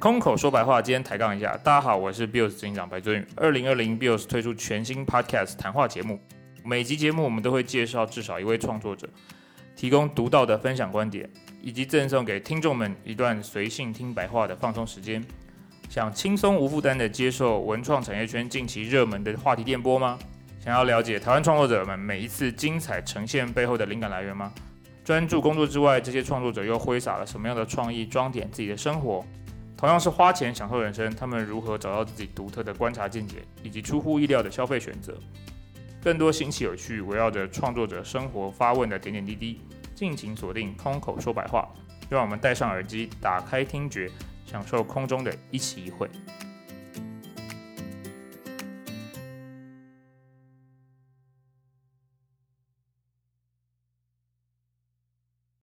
空口说白话，今天抬杠一下。大家好，我是 Bios 执行长白尊宇。二零二零 Bios 推出全新 Podcast 谈话节目，每集节目我们都会介绍至少一位创作者，提供独到的分享观点，以及赠送给听众们一段随性听白话的放松时间。想轻松无负担地接受文创产业圈近期热门的话题电波吗？想要了解台湾创作者们每一次精彩呈现背后的灵感来源吗？专注工作之外，这些创作者又挥洒了什么样的创意，装点自己的生活？同样是花钱享受人生，他们如何找到自己独特的观察见解，以及出乎意料的消费选择？更多新奇有趣，围绕着创作者生活发问的点点滴滴，尽情锁定空口说白话。让我们戴上耳机，打开听觉，享受空中的一期一会。